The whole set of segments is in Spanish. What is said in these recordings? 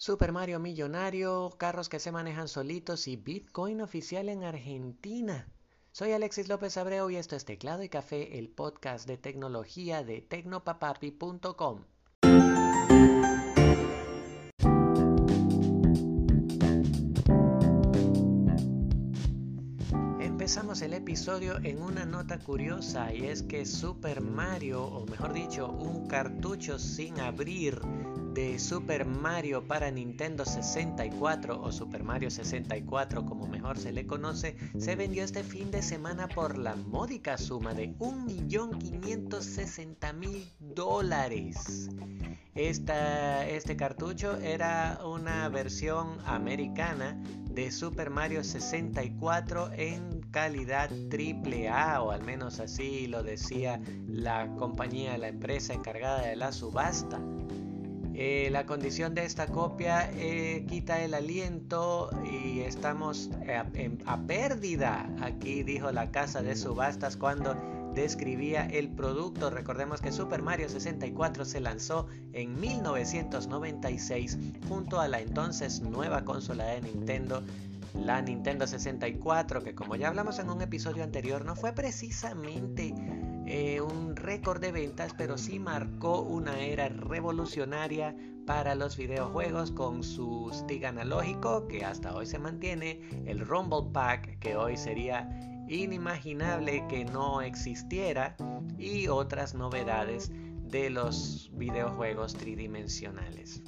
Super Mario Millonario, carros que se manejan solitos y Bitcoin oficial en Argentina. Soy Alexis López Abreu y esto es Teclado y Café, el podcast de tecnología de tecnopapapi.com. Empezamos el episodio en una nota curiosa y es que Super Mario, o mejor dicho, un cartucho sin abrir de Super Mario para Nintendo 64 o Super Mario 64 como mejor se le conoce, se vendió este fin de semana por la módica suma de 1.560.000 dólares. este cartucho era una versión americana de Super Mario 64 en calidad AAA o al menos así lo decía la compañía, la empresa encargada de la subasta. Eh, la condición de esta copia eh, quita el aliento y estamos eh, a, pérdida, aquí dijo la casa de subastas cuando describía el producto. Recordemos que Super Mario 64 se lanzó en 1996 junto a la entonces nueva consola de Nintendo, la Nintendo 64, que como ya hablamos en un episodio anterior, no fue precisamente eh, un récord de ventas, pero sí marcó una era revolucionaria para los videojuegos con su stick analógico que hasta hoy se mantiene, el Rumble Pack que hoy sería inimaginable que no existiera y otras novedades de los videojuegos tridimensionales.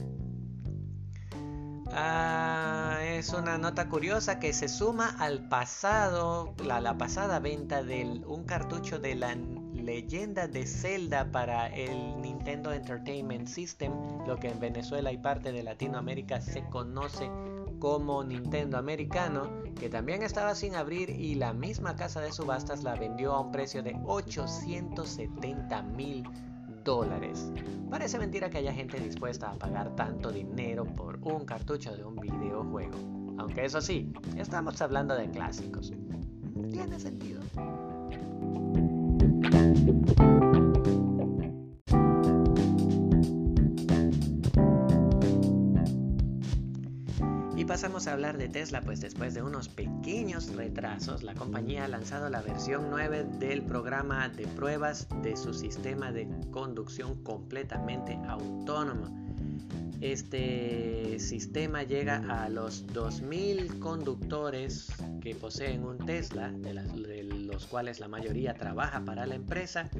Ah, es una nota curiosa que se suma al pasado, la, pasada venta de un cartucho de la leyenda de Zelda para el Nintendo Entertainment System, lo que en Venezuela y parte de Latinoamérica se conoce como Nintendo americano, que también estaba sin abrir y la misma casa de subastas la vendió a un precio de 870 mil dólares. Parece mentira que haya gente dispuesta a pagar tanto dinero por un cartucho de un videojuego. Aunque eso sí, estamos hablando de clásicos. Tiene sentido. Y pasamos a hablar de Tesla, pues después de unos pequeños retrasos, la compañía ha lanzado la versión 9 del programa de pruebas de su sistema de conducción completamente autónomo. Este sistema llega a los 2.000 conductores que poseen un Tesla, de, los cuales la mayoría trabaja para la empresa,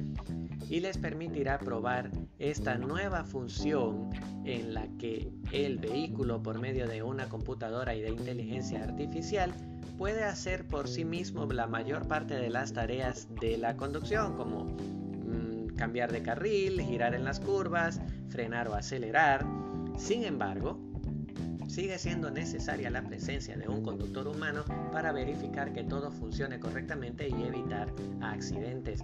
y les permitirá probar esta nueva función en la que el vehículo por medio de una computadora y de inteligencia artificial puede hacer por sí mismo la mayor parte de las tareas de la conducción, como mm, cambiar de carril, girar en las curvas, frenar o acelerar, sin embargo, sigue siendo necesaria la presencia de un conductor humano para verificar que todo funcione correctamente y evitar accidentes.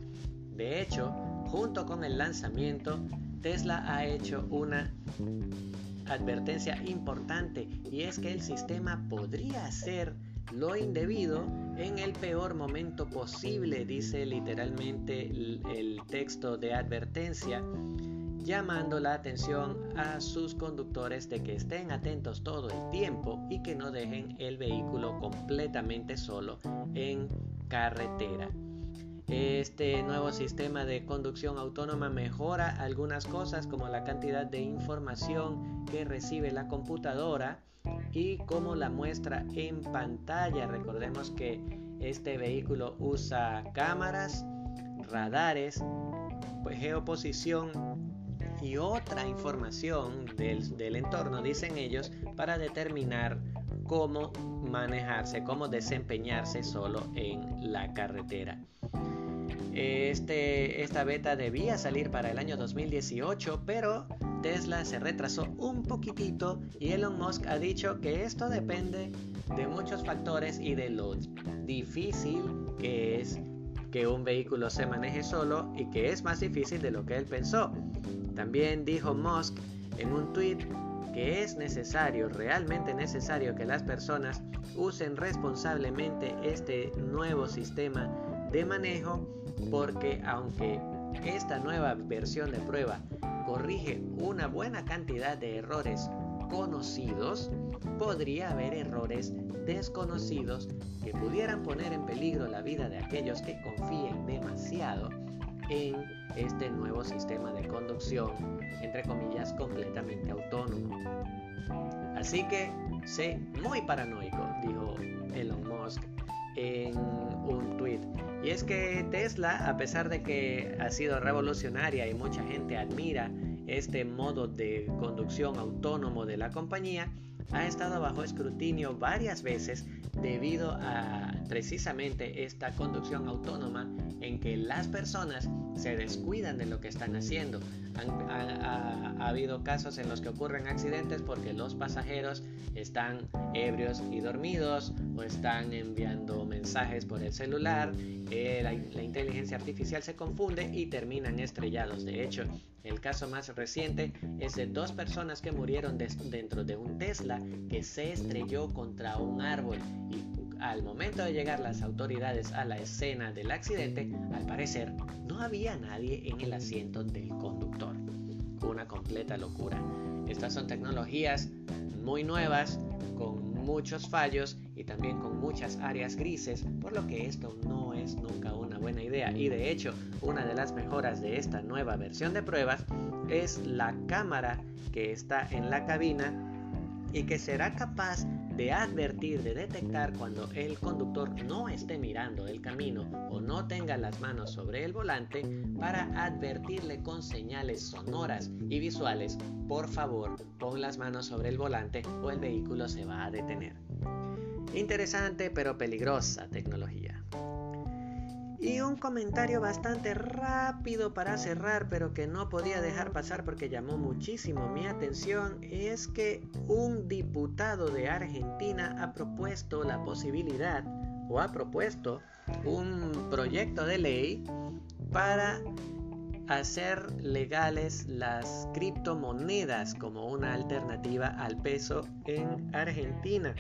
De hecho, junto con el lanzamiento, Tesla ha hecho una advertencia importante y es que el sistema podría hacer lo indebido en el peor momento posible, dice literalmente el, texto de advertencia llamando la atención a sus conductores de que estén atentos todo el tiempo y que no dejen el vehículo completamente solo en carretera. Este nuevo sistema de conducción autónoma mejora algunas cosas como la cantidad de información que recibe la computadora y cómo la muestra en pantalla. Recordemos que este vehículo usa cámaras, radares, pues, geoposición y otra información del, entorno, dicen ellos, para determinar cómo manejarse, cómo desempeñarse solo en la carretera. Este, esta beta debía salir para el año 2018, pero Tesla se retrasó un poquitito y Elon Musk ha dicho que esto depende de muchos factores y de lo difícil que es que un vehículo se maneje solo y que es más difícil de lo que él pensó. También dijo Musk en un tweet que es necesario, realmente necesario que las personas usen responsablemente este nuevo sistema de manejo porque aunque esta nueva versión de prueba corrige una buena cantidad de errores conocidos, podría haber errores desconocidos que pudieran poner en peligro la vida de aquellos que confíen demasiado en este nuevo sistema de conducción, entre comillas, completamente autónomo. Así que sé muy paranoico, dijo Elon Musk en un tweet. Y es que Tesla, a pesar de que ha sido revolucionaria y mucha gente admira este modo de conducción autónomo de la compañía, ha estado bajo escrutinio varias veces debido a precisamente esta conducción autónoma que las personas se descuidan de lo que están haciendo. ha, habido casos en los que ocurren accidentes porque los pasajeros están ebrios y dormidos o están enviando mensajes por el celular, eh, la, la inteligencia artificial se confunde y terminan estrellados. De hecho, el caso más reciente es de dos personas que murieron dentro de un Tesla que se estrelló contra un árbol y al momento de llegar las autoridades a la escena del accidente, al parecer no había nadie en el asiento del conductor. Una completa locura. Estas son tecnologías muy nuevas, con muchos fallos y también con muchas áreas grises, por lo que esto no es nunca una buena idea. Y de hecho, una de las mejoras de esta nueva versión de pruebas es la cámara que está en la cabina y que será capaz de advertir, de detectar cuando el conductor no esté mirando el camino o no tenga las manos sobre el volante para advertirle con señales sonoras y visuales, por favor, pon las manos sobre el volante o el vehículo se va a detener. Interesante pero peligrosa tecnología. Y un comentario bastante rápido para cerrar, pero que no podía dejar pasar porque llamó muchísimo mi atención, es que un diputado de Argentina ha propuesto la posibilidad o ha propuesto un proyecto de ley para hacer legales las criptomonedas como una alternativa al peso en Argentina.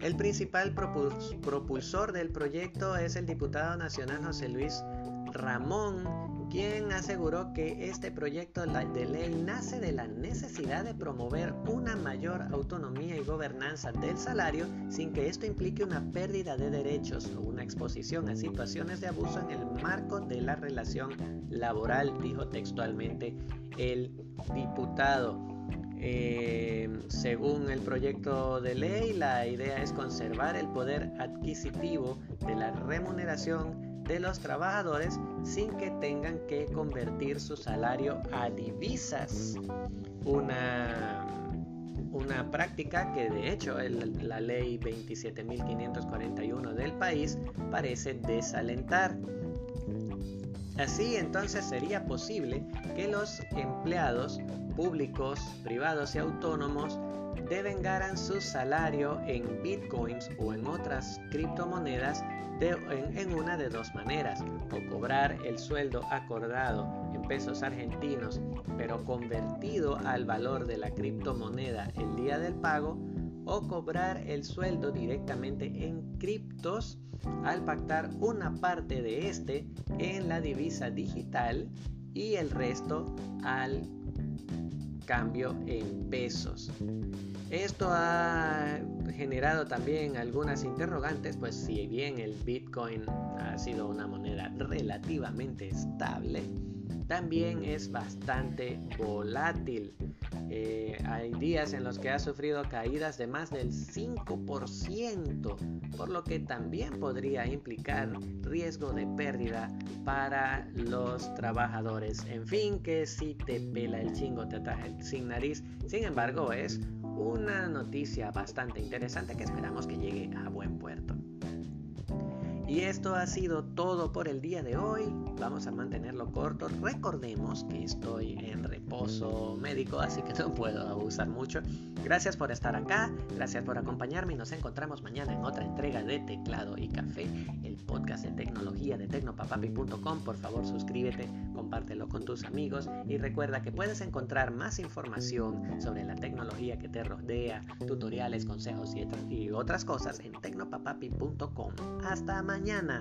El principal propulsor del proyecto es el diputado nacional José Luis Ramón, quien aseguró que este proyecto de ley nace de la necesidad de promover una mayor autonomía y gobernanza del salario sin que esto implique una pérdida de derechos o una exposición a situaciones de abuso en el marco de la relación laboral, dijo textualmente el diputado. Eh, según el proyecto de ley, la idea es conservar el poder adquisitivo de la remuneración de los trabajadores sin que tengan que convertir su salario a divisas. Una, una práctica que de hecho la ley 27.541 del país parece desalentar. Así entonces sería posible que los empleados públicos, privados y autónomos devengaran su salario en bitcoins o en otras criptomonedas en, una de dos maneras, o cobrar el sueldo acordado en pesos argentinos, pero convertido al valor de la criptomoneda el día del pago, o cobrar el sueldo directamente en criptos al pactar una parte de este en la divisa digital y el resto al cambio en pesos. Esto ha generado también algunas interrogantes, pues si bien el Bitcoin ha sido una moneda relativamente estable, también es bastante volátil. Eh, hay días en los que ha sufrido caídas de más del 5%, por lo que también podría implicar riesgo de pérdida para los trabajadores. En fin, que si te pela el chingo te ataja sin nariz. Sin embargo, es una noticia bastante interesante que esperamos que llegue a buen puerto. Y esto ha sido todo por el día de hoy. Vamos a mantenerlo corto. Recordemos que estoy en reposo médico, así que no puedo abusar mucho. Gracias por estar acá, gracias por acompañarme nos encontramos mañana en otra entrega de Teclado y Café, el podcast de tecnología de tecnopapapi.com. Por favor, suscríbete, compártelo con tus amigos y recuerda que puedes encontrar más información sobre la tecnología que te rodea, tutoriales, consejos y otras cosas en tecnopapapi.com. Hasta mañana mañana.